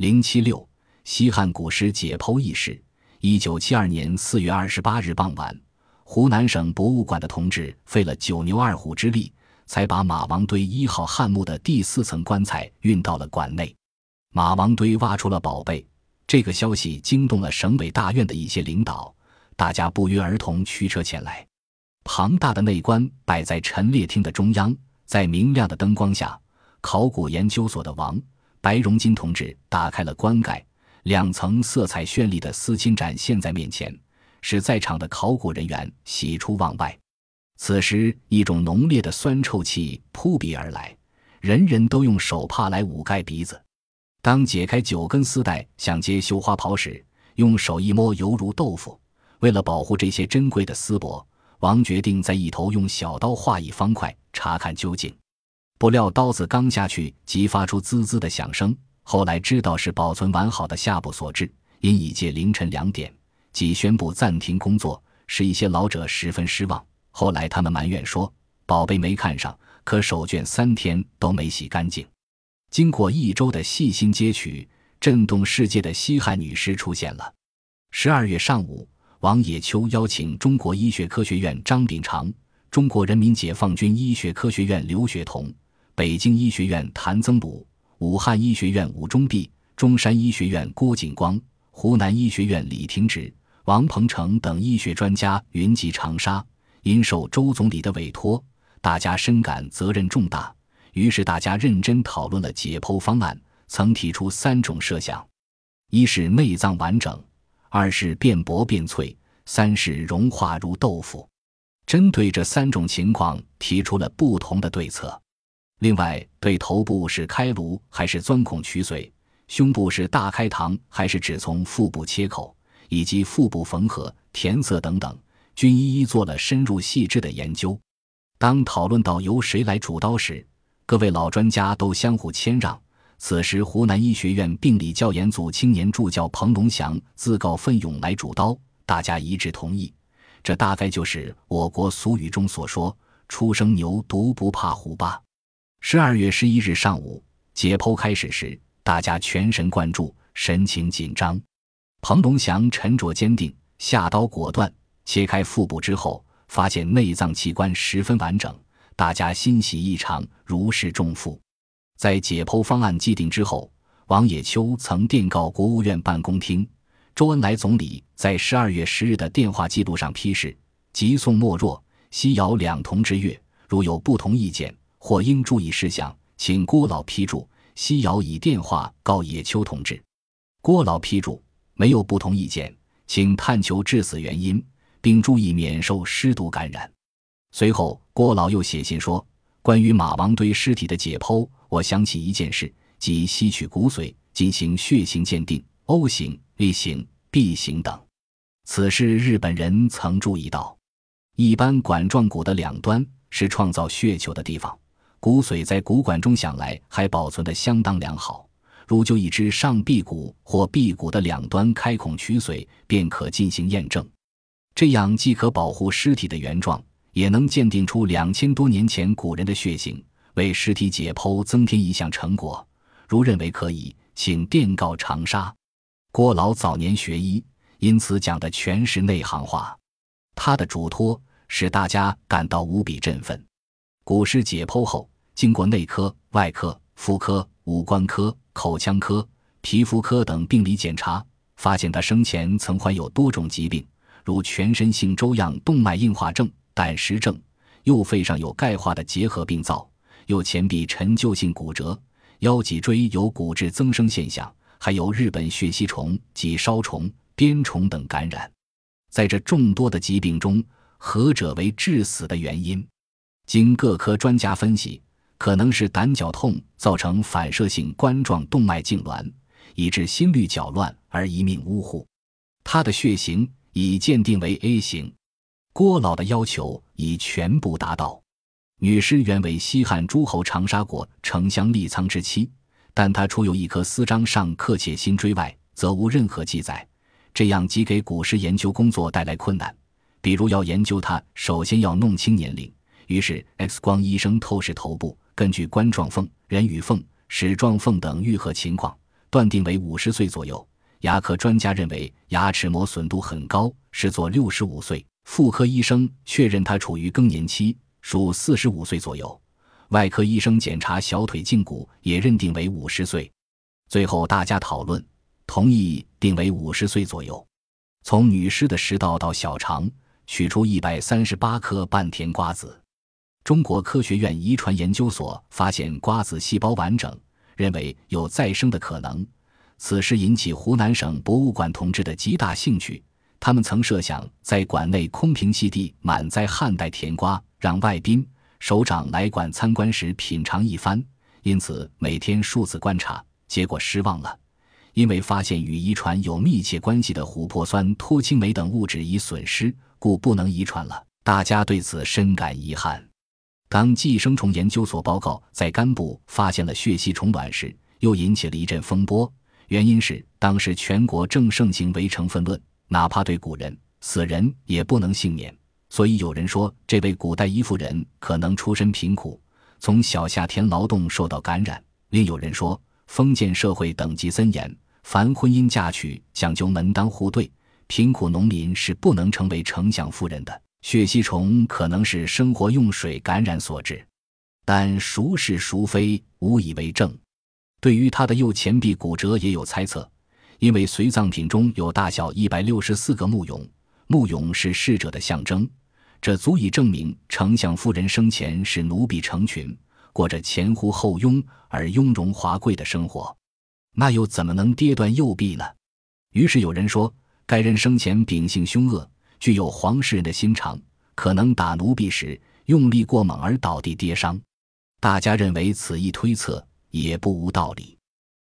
零七六西汉古尸解剖轶事。一九七二年四月二十八日傍晚，湖南省博物馆的同志费了九牛二虎之力，才把马王堆一号汉墓的第四层棺材运到了馆内。马王堆挖出了宝贝，这个消息惊动了省委大院的一些领导，大家不约而同驱车前来。庞大的内棺摆在陈列厅的中央，在明亮的灯光下，考古研究所的王白荣金同志打开了棺盖。两层色彩绚丽的丝巾展现在面前，使在场的考古人员喜出望外。此时，一种浓烈的酸臭气扑鼻而来，人人都用手帕来捂盖鼻子。当解开九根丝带想接绣花袍时，用手一摸，犹如豆腐。为了保护这些珍贵的丝帛，王决定在一头用小刀划一方块，查看究竟。不料刀子刚下去，即发出滋滋的响声。后来知道是保存完好的下部所致，因已届凌晨两点，即宣布暂停工作，使一些老者十分失望。后来他们埋怨说，宝贝没看上，可手绢三天都没洗干净。经过一周的细心接取，震动世界的西汉女尸出现了。十二月上午，王野秋邀请中国医学科学院张炳常、中国人民解放军医学科学院刘学同、北京医学院谭增补。武汉医学院武忠弼、中山医学院郭景光、湖南医学院李廷直、王鹏程等医学专家云集长沙。因受周总理的委托，大家深感责任重大，于是大家认真讨论了解剖方案，曾提出三种设想：一是内脏完整，二是变薄变脆，三是融化如豆腐。针对这三种情况，提出了不同的对策。另外，对头部是开颅还是钻孔取髓，胸部是大开膛还是只从腹部切口，以及腹部缝合、填色等等，均一一做了深入细致的研究。当讨论到由谁来主刀时，各位老专家都相互谦让。此时，湖南医学院病理教研组青年助教彭龙祥自告奋勇来主刀，大家一致同意。这大概就是我国俗语中所说“初生牛犊不怕虎”吧。十二月十一日上午，解剖开始时，大家全神贯注，神情紧张。彭龙祥沉着坚定，下刀果断，切开腹部之后，发现内脏器官十分完整，大家欣喜异常，如释重负。在解剖方案既定之后，王野秋曾电告国务院办公厅，周恩来总理在十二月十日的电话记录上批示：急送莫若、西遥两同之月，如有不同意见。或应注意事项，请郭老批注。西尧以电话告野秋同志。郭老批注：没有不同意见，请探求致死原因，并注意免受尸毒感染。随后，郭老又写信说：关于马王堆尸体的解剖，我想起一件事，即吸取骨髓进行血型鉴定，O 型、A 型、B 型等。此事日本人曾注意到，一般管状骨的两端是创造血球的地方。骨髓在骨管中想来还保存得相当良好，如就一只上臂骨或臂骨的两端开孔取髓，便可进行验证。这样既可保护尸体的原状，也能鉴定出两千多年前古人的血型，为尸体解剖增添一项成果。如认为可以，请电告长沙。郭老早年学医，因此讲的全是内行话，他的嘱托使大家感到无比振奋。古尸解剖后，经过内科、外科、妇科、五官科、口腔科、皮肤科等病理检查，发现他生前曾患有多种疾病，如全身性粥样动脉硬化症、胆石症，右肺上有钙化的结核病灶，右前臂陈旧性骨折，腰脊椎有骨质增生现象，还有日本血吸虫及烧虫、鞭虫等感染。在这众多的疾病中，何者为致死的原因？经各科专家分析，可能是胆绞痛造成反射性冠状动脉痉挛，以致心律搅乱而一命呜呼。他的血型已鉴定为 A 型。郭老的要求已全部达到。女尸原为西汉诸侯长沙国丞相立苍之妻，但她除有一颗丝章上刻切心锥外，则无任何记载。这样即给古尸研究工作带来困难。比如要研究她，首先要弄清年龄。于是，X 光医生透视头部，根据冠状缝、人与缝、矢状缝等愈合情况，断定为五十岁左右。牙科专家认为牙齿磨损度很高，是做六十五岁。妇科医生确认他处于更年期，属四十五岁左右。外科医生检查小腿胫骨，也认定为五十岁。最后大家讨论，同意定为五十岁左右。从女尸的食道到小肠取出一百三十八颗半甜瓜子。中国科学院遗传研究所发现瓜子细胞完整，认为有再生的可能。此事引起湖南省博物馆同志的极大兴趣。他们曾设想在馆内空瓶器地满载汉代甜瓜，让外宾、首长来馆参观时品尝一番。因此每天数次观察，结果失望了，因为发现与遗传有密切关系的琥珀酸脱氢酶等物质已损失，故不能遗传了。大家对此深感遗憾。当寄生虫研究所报告在肝部发现了血吸虫卵时，又引起了一阵风波。原因是当时全国正盛行唯成分论，哪怕对古人死人也不能幸免。所以有人说，这位古代医妇人可能出身贫苦，从小下田劳动受到感染；另有人说，封建社会等级森严，凡婚姻嫁娶讲究门当户对，贫苦农民是不能成为丞相夫人的。血吸虫可能是生活用水感染所致，但孰是孰非无以为证。对于他的右前臂骨折也有猜测，因为随葬品中有大小一百六十四个木俑，木俑是逝者的象征，这足以证明丞相夫人生前是奴婢成群，过着前呼后拥而雍容华贵的生活，那又怎么能跌断右臂呢？于是有人说，该人生前秉性凶恶。具有皇室人的心肠，可能打奴婢时用力过猛而倒地跌伤。大家认为此一推测也不无道理。